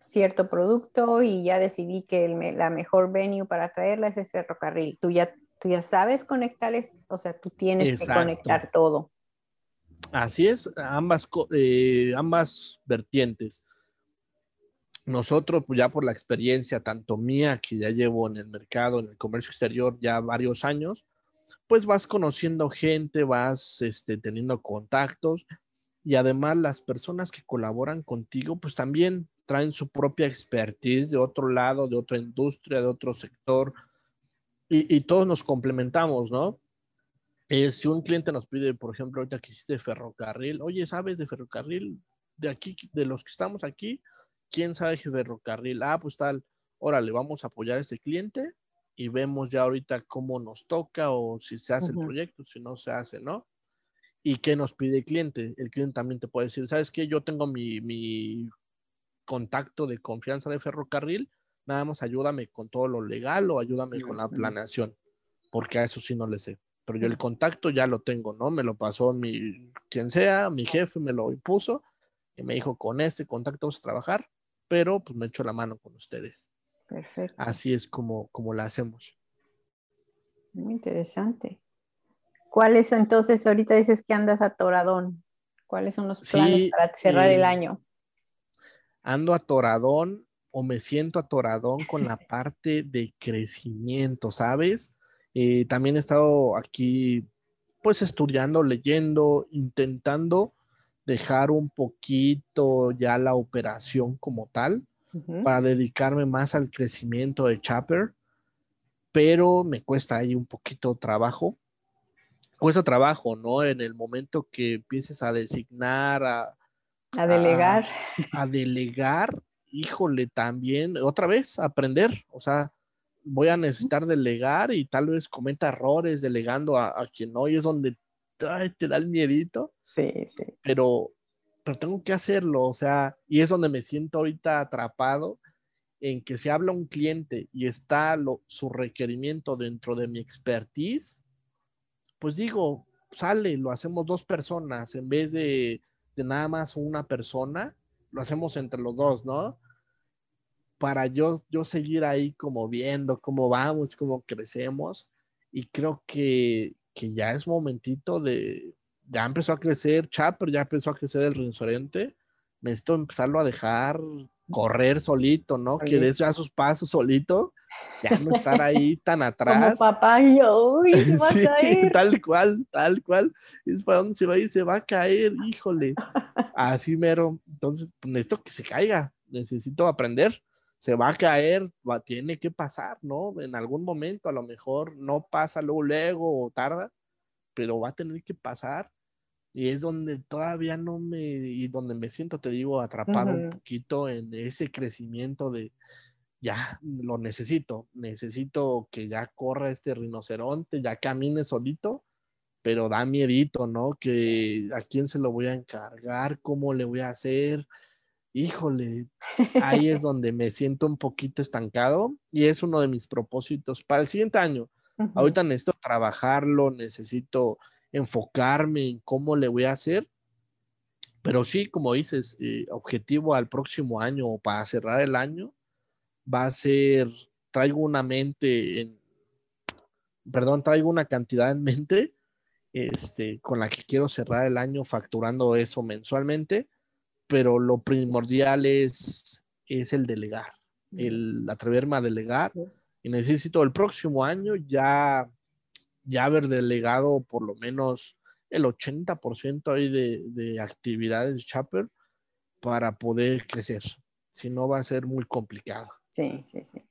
cierto producto y ya decidí que la mejor venue para traerla es ese ferrocarril. Tú ya, tú ya sabes conectarles, o sea, tú tienes que conectar todo. Así es, ambas, eh, ambas vertientes nosotros, pues ya por la experiencia, tanto mía, que ya llevo en el mercado, en el comercio exterior ya varios años, pues vas conociendo gente, vas este, teniendo contactos y además las personas que colaboran contigo, pues también traen su propia expertise de otro lado, de otra industria, de otro sector y, todos nos complementamos, ¿no? Eh, si un cliente nos pide, por ejemplo, ahorita que hiciste ferrocarril, oye, ¿sabes de ferrocarril? De aquí, de los que estamos aquí, ¿quién sabe ferrocarril? Ah, pues tal, órale, vamos a apoyar a este cliente y vemos ya ahorita cómo nos toca o si se hace el proyecto, si no se hace, ¿no? ¿Y qué nos pide el cliente? El cliente también te puede decir, ¿sabes qué? Yo tengo mi, mi contacto de confianza de ferrocarril, nada más ayúdame con todo lo legal o ayúdame con la planeación, porque a eso sí no le sé. Pero yo el contacto ya lo tengo, ¿no? Me lo pasó mi, quien sea, mi jefe me lo impuso y me dijo, con ese contacto vamos a trabajar pero pues me echo la mano con ustedes. Perfecto. Así es como, como la hacemos. Muy interesante. ¿Cuáles entonces, ahorita dices que andas atoradón? ¿Cuáles son los planes para cerrar el eh, año? Ando atoradón o me siento atoradón con la parte de crecimiento, ¿sabes? Eh, también he estado aquí pues estudiando, leyendo, intentando dejar un poquito ya la operación como tal para dedicarme más al crecimiento de Chapper, pero me cuesta ahí un poquito trabajo. Cuesta trabajo, ¿no? En el momento que empieces a designar, a, a delegar. A, delegar, híjole, también, otra vez, aprender, o sea, voy a necesitar delegar y tal vez cometa errores delegando a, quien no, y es donde te da el miedito. Sí, sí. Pero, pero tengo que hacerlo, o sea, y es donde me siento ahorita atrapado en que si habla un cliente y está lo, su requerimiento dentro de mi expertise, pues digo, sale, lo hacemos dos personas en vez de, de nada más una persona, lo hacemos entre los dos, ¿no? Para yo, yo seguir ahí como viendo cómo vamos, cómo crecemos. Y creo que, que ya es momentito de, ya empezó a crecer Chapper, ya empezó a crecer el rinoceronte, necesito empezarlo a dejar correr solito, ¿no? Que des ya sus pasos solito, ya no estar ahí tan atrás. Como papá y yo, uy, se va a caer. Tal cual, tal cual. Es para dónde se va a ir, se va a caer, híjole. Así mero. Entonces, pues, necesito que se caiga, necesito aprender. Se va a caer, va, tiene que pasar, ¿no? En algún momento, a lo mejor no pasa luego, luego o tarda, pero va a tener que pasar y es donde todavía no me, y donde me siento, te digo, atrapado un poquito en ese crecimiento de, ya lo necesito, necesito que ya corra este rinoceronte, ya camine solito, pero da miedito, ¿no? Que a quién se lo voy a encargar, cómo le voy a hacer, híjole, ahí es donde me siento un poquito estancado y es uno de mis propósitos para el siguiente año. Ahorita necesito trabajarlo, necesito enfocarme en cómo le voy a hacer, pero sí, como dices, eh, objetivo al próximo año o para cerrar el año va a ser, traigo una mente en, perdón, traigo una cantidad en mente este, con la que quiero cerrar el año facturando eso mensualmente, pero lo primordial es, es el delegar, el atreverme a delegar y necesito el próximo año ya, ya haber delegado por lo menos el 80% ahí de, de actividades Chapter para poder crecer. Si no, va a ser muy complicado. Sí, sí, sí.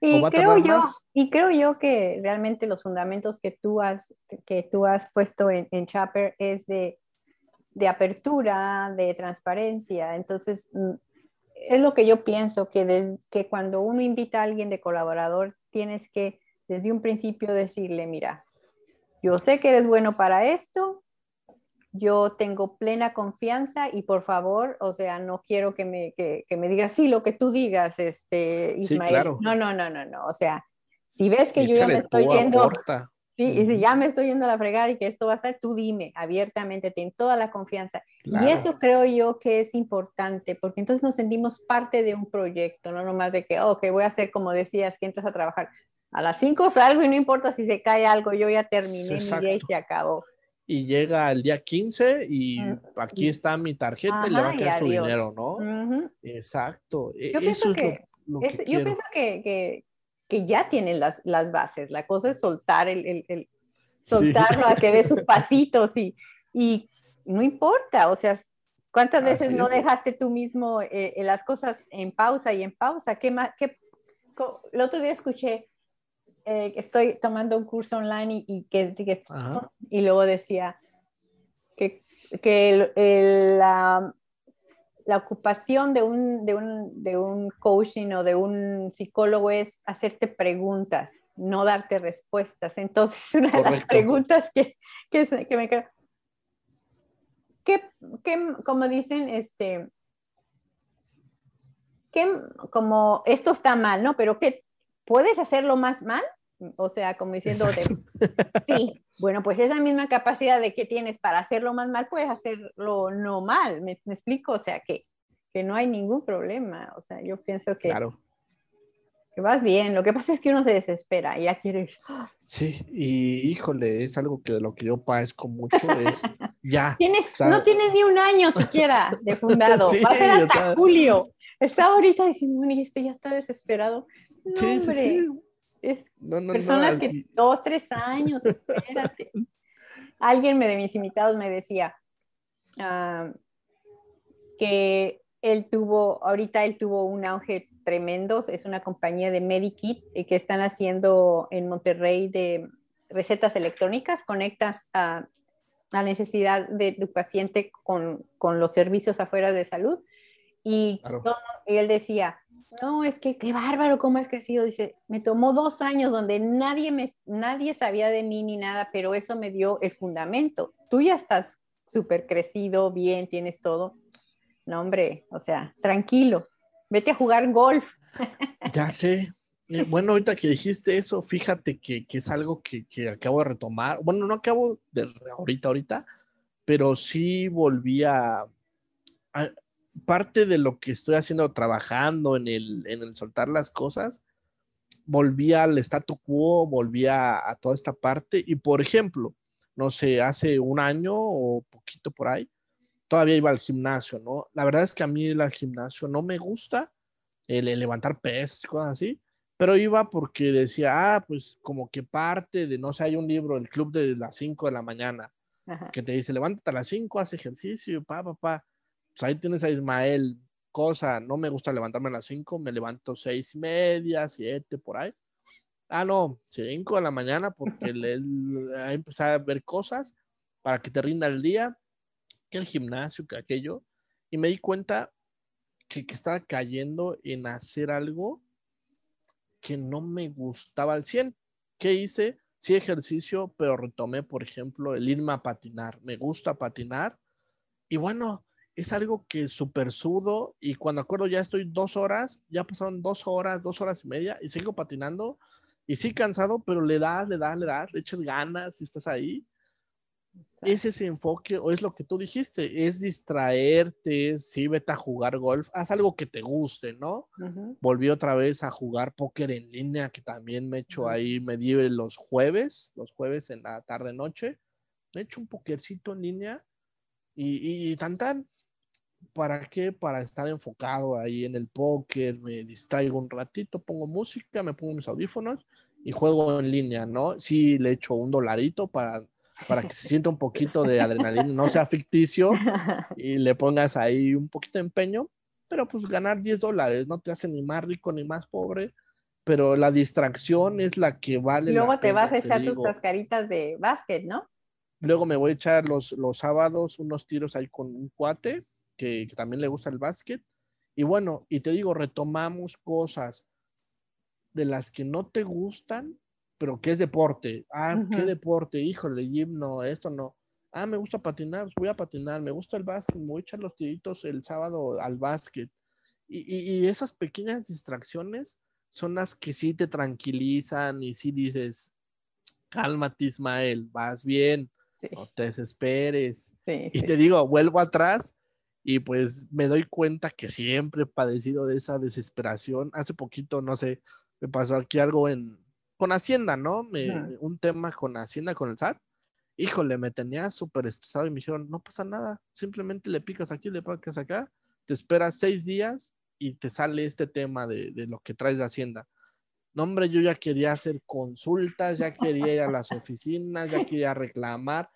Y creo, yo, y creo yo que realmente los fundamentos que tú has, que tú has puesto en, en Chapter es de, de, apertura, de transparencia. Entonces, mm, es lo que yo pienso, que, que cuando uno invita a alguien de colaborador, tienes que desde un principio decirle, mira, yo sé que eres bueno para esto, yo tengo plena confianza y por favor, o sea, no quiero que me, que, me digas, sí, lo que tú digas, este, Ismael. No, no, no, no, no. O sea, si ves que yo ya me estoy yendo, sí, y si ya me estoy yendo a la fregada y que esto va a estar, tú dime abiertamente, ten toda la confianza. Y eso creo yo que es importante, porque entonces nos sentimos parte de un proyecto, no nomás de que, oh, que voy a hacer como decías, que entras a trabajar. A las 5 salgo y no importa si se cae algo, yo ya terminé mi día y se acabó y llega el día 15 y mm, aquí está mi tarjeta y le va a quedar su dinero, ¿no? Exacto. E, yo pienso, que, yo pienso que, que, ya tienen las, las, bases. La cosa es soltar el, el, el soltarlo a que dé sus pasitos y, y no importa, o sea, ¿cuántas veces no dejaste tú mismo eh, eh, las cosas en pausa y en pausa? ¿Qué más? Qué, el otro día escuché eh, estoy tomando un curso online y, que, y luego decía que, que la, la, ocupación de un, de, un, de un coaching o de un psicólogo es hacerte preguntas, no darte respuestas. Entonces, una de las preguntas que, que, que me quedo, ¿qué, qué, como dicen, este, que como esto está mal, ¿no? Pero ¿qué puedes hacerlo más mal? O sea, como diciendo, sí, bueno, pues esa misma capacidad de que tienes para hacerlo más mal, puedes hacerlo no mal, ¿me, explico? O sea, que, que, no hay ningún problema. O sea, yo pienso que, claro. que vas bien. Lo que pasa es que uno se desespera y ya quieres... Sí, y híjole, es algo que de lo que yo padezco mucho es ya. Tienes, no tienes ni un año siquiera de fundado, va a ser hasta julio. Está ahorita diciendo, este ya está desesperado. No, sí, hombre. Sí, es personas que dos, tres años, espérate. Alguien de mis invitados me decía ah, que él tuvo, ahorita él tuvo un auge tremendo, es una compañía de Medikit eh, que están haciendo en Monterrey de recetas electrónicas, conectas a la necesidad de tu paciente con, con los servicios afuera de salud. Y, y él decía, no, es que qué bárbaro cómo has crecido. Dice, me tomó dos años donde nadie, me, nadie sabía de mí ni nada, pero eso me dio el fundamento. Tú ya estás súper crecido, bien, tienes todo. No, hombre, o sea, tranquilo, vete a jugar golf. Ya sé. Bueno, ahorita que dijiste eso, fíjate que, es algo que, acabo de retomar. Bueno, no acabo de ahorita, ahorita, pero sí volví a parte de lo que estoy haciendo trabajando en el, en el soltar las cosas, volví al statu quo, volví a, toda esta parte y por ejemplo, no sé, hace un año o poquito por ahí, todavía iba al gimnasio, ¿no? La verdad es que a mí al gimnasio no me gusta, el, levantar pesas y cosas así, pero iba porque decía, ah, pues como que parte de, no sé, hay un libro, el club de las 5 de la mañana, que te dice, levántate a las 5, haz ejercicio, pa, pa, pa. Ahí tienes a Ismael, cosa, no me gusta levantarme a las 5, me levanto seis y media, siete, por ahí. Ah, no, 5 de la mañana porque le, a empezar a ver cosas para que te rinda el día, que el gimnasio, que aquello. Y me di cuenta que, que estaba cayendo en hacer algo que no me gustaba al 100. ¿Qué hice? Sí ejercicio, pero retomé, por ejemplo, el irme a patinar. Me gusta patinar. Y bueno, es algo que súper sudo y cuando acuerdo ya estoy dos horas, ya pasaron dos horas, dos horas y media y sigo patinando y sí cansado, pero le das, le das, le das, le echas ganas y estás ahí. Es ese enfoque, o es lo que tú dijiste, es distraerte, sí, vete a jugar golf, haz algo que te guste, ¿no? Volví otra vez a jugar póker en línea, que también me he hecho ahí, me di los jueves, los jueves en la tarde noche, me he hecho un pokercito en línea y, y tan tan, ¿para qué? Para estar enfocado ahí en el póker, me distraigo un ratito, pongo música, me pongo mis audífonos y juego en línea, ¿no? Sí, le echo un dolarito para, para que se sienta un poquito de adrenalina, no sea ficticio y le pongas ahí un poquito de empeño, pero pues ganar 10 dólares no te hace ni más rico ni más pobre, pero la distracción es la que vale. Luego te vas a echar tus cascaritas de básquet, ¿no? Luego me voy a echar los, los sábados unos tiros ahí con un cuate que, también le gusta el básquet. Y bueno, y te digo, retomamos cosas de las que no te gustan, pero que es deporte. Ah, ¿qué deporte? Híjole, gimno, esto no. Ah, me gusta patinar, pues voy a patinar. Me gusta el básquet, me voy a echar los tiritos el sábado al básquet. Y, y, esas pequeñas distracciones son las que sí te tranquilizan y sí dices, cálmate Ismael, vas bien, no te desesperes. y te digo, vuelvo atrás y pues me doy cuenta que siempre he padecido de esa desesperación. Hace poquito, no sé, me pasó aquí algo en, con Hacienda, ¿no? Me, Un tema con Hacienda, con el SAT. Híjole, me tenía súper estresado y me dijeron, no pasa nada, simplemente le picas aquí, le picas acá, te esperas seis días y te sale este tema de, de lo que traes de Hacienda. No, hombre, yo ya quería hacer consultas, ya quería ir a las oficinas, ya quería reclamar.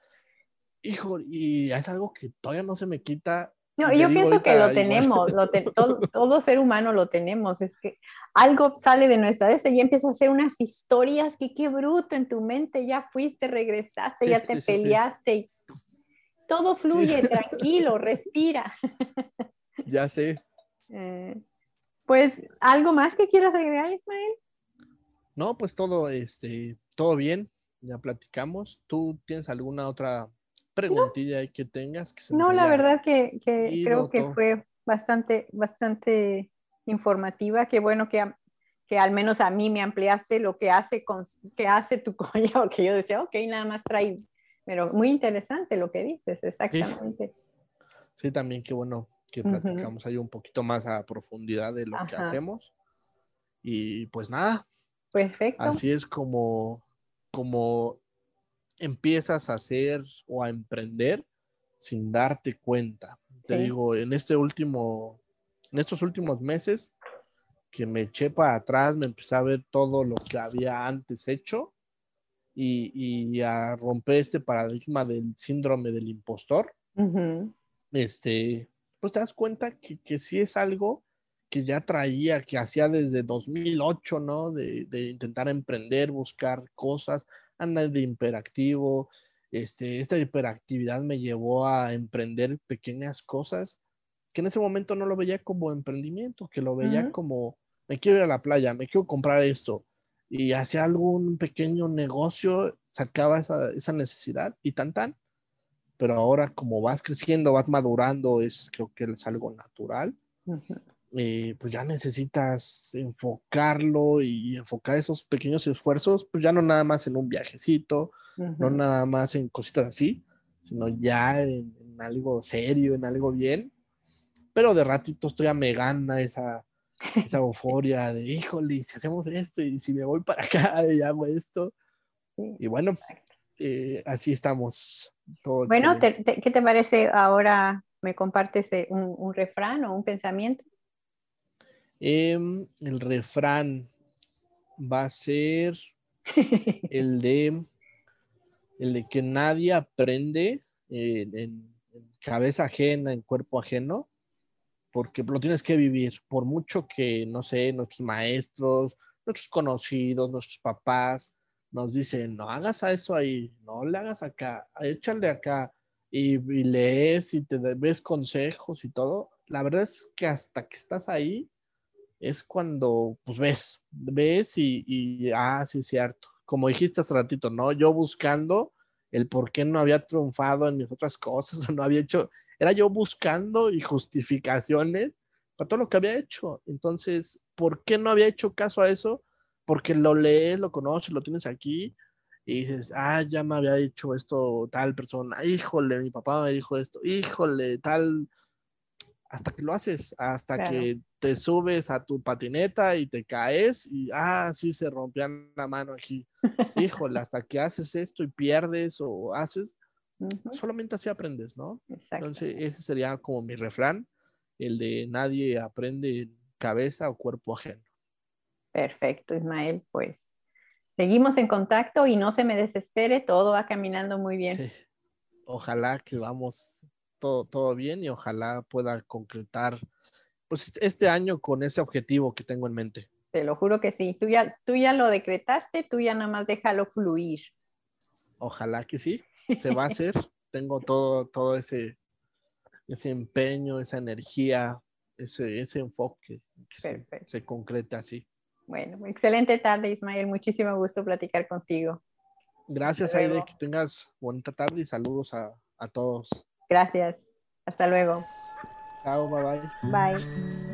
Hijo, y es algo que todavía no se me quita no, yo pienso que lo tenemos, todo, ser humano lo tenemos, es que algo sale de nuestra vez y empieza a hacer unas historias que qué bruto en tu mente, ya fuiste, regresaste, ya te peleaste, y todo fluye tranquilo, respira. Ya sé. Eh, pues, ¿algo más que quieras agregar, Ismael? No, pues todo, este, todo bien, ya platicamos. ¿Tú tienes alguna otra preguntilla que tengas. Que no, la verdad que, creo que fue bastante, bastante informativa. Qué bueno que, que al menos a mí me ampliaste lo que hace, con, que hace tu collado, que yo decía, ok, nada más trae, pero muy interesante lo que dices, exactamente. Sí, también qué bueno que platicamos ahí un poquito más a profundidad de lo que hacemos. Y pues nada. Perfecto. Así es como, como empiezas a hacer o a emprender sin darte cuenta. Te digo, en este último, en estos últimos meses que me eché para atrás, me empecé a ver todo lo que había antes hecho y, a romper este paradigma del síndrome del impostor. Este, pues te das cuenta que, que sí es algo que ya traía, que hacía desde 2008, ¿no? De, de intentar emprender, buscar cosas, anda de hiperactivo. Este, esta hiperactividad me llevó a emprender pequeñas cosas que en ese momento no lo veía como emprendimiento, que lo veía como, me quiero ir a la playa, me quiero comprar esto. Y hacía algún pequeño negocio, sacaba esa, esa necesidad y tan tan. Pero ahora como vas creciendo, vas madurando, es creo que es algo natural. Eh, pues ya necesitas enfocarlo y enfocar esos pequeños esfuerzos, pues ya no nada más en un viajecito, no nada más en cositas así, sino ya en, algo serio, en algo bien. Pero de ratito estoy a me gana esa, esa euforia de, híjole, si hacemos esto y si me voy para acá y hago esto. Y bueno, eh, así estamos. bueno, ¿qué te parece ahora? ¿Me compartes eh, un, un refrán o un pensamiento? Em, el refrán va a ser el de el de que nadie aprende en, cabeza ajena, en cuerpo ajeno, porque lo tienes que vivir, por mucho que, no sé, nuestros maestros, nuestros conocidos, nuestros papás nos dicen, no hagas eso ahí, no le hagas acá, échale acá, y, y lees y te ves consejos y todo. La verdad es que hasta que estás ahí, es cuando pues ves, ves y, y, ah, sí es cierto. Como dijiste hace ratito, ¿no? Yo buscando el por qué no había triunfado en mis otras cosas, o no había hecho, era yo buscando y justificaciones para todo lo que había hecho. Entonces, ¿por qué no había hecho caso a eso? Porque lo lees, lo conoces, lo tienes aquí y dices, ah, ya me había dicho esto tal persona, híjole, mi papá me dijo esto, híjole, tal, hasta que lo haces, hasta que te subes a tu patineta y te caes y, ah, sí, se rompió la mano aquí. Híjole, hasta que haces esto y pierdes o haces, solamente así aprendes, ¿no? Entonces, ese sería como mi refrán, el de nadie aprende en cabeza o cuerpo ajeno. Perfecto, Ismael, pues seguimos en contacto y no se me desespere, todo va caminando muy bien. Ojalá que vamos todo, todo bien y ojalá pueda concretar pues este año con ese objetivo que tengo en mente. Te lo juro que sí. Tú ya, tú ya lo decretaste, tú ya nada más déjalo fluir. Ojalá que sí. Se va a hacer. tengo todo, todo ese, ese empeño, esa energía, ese, ese enfoque que se, se, concreta así. Bueno, excelente tarde, Ismael. Muchísimo gusto platicar contigo. Gracias, Aide. Que tengas bonita tarde y saludos a, a todos. Gracias. Hasta luego. Chao, bye bye. Bye.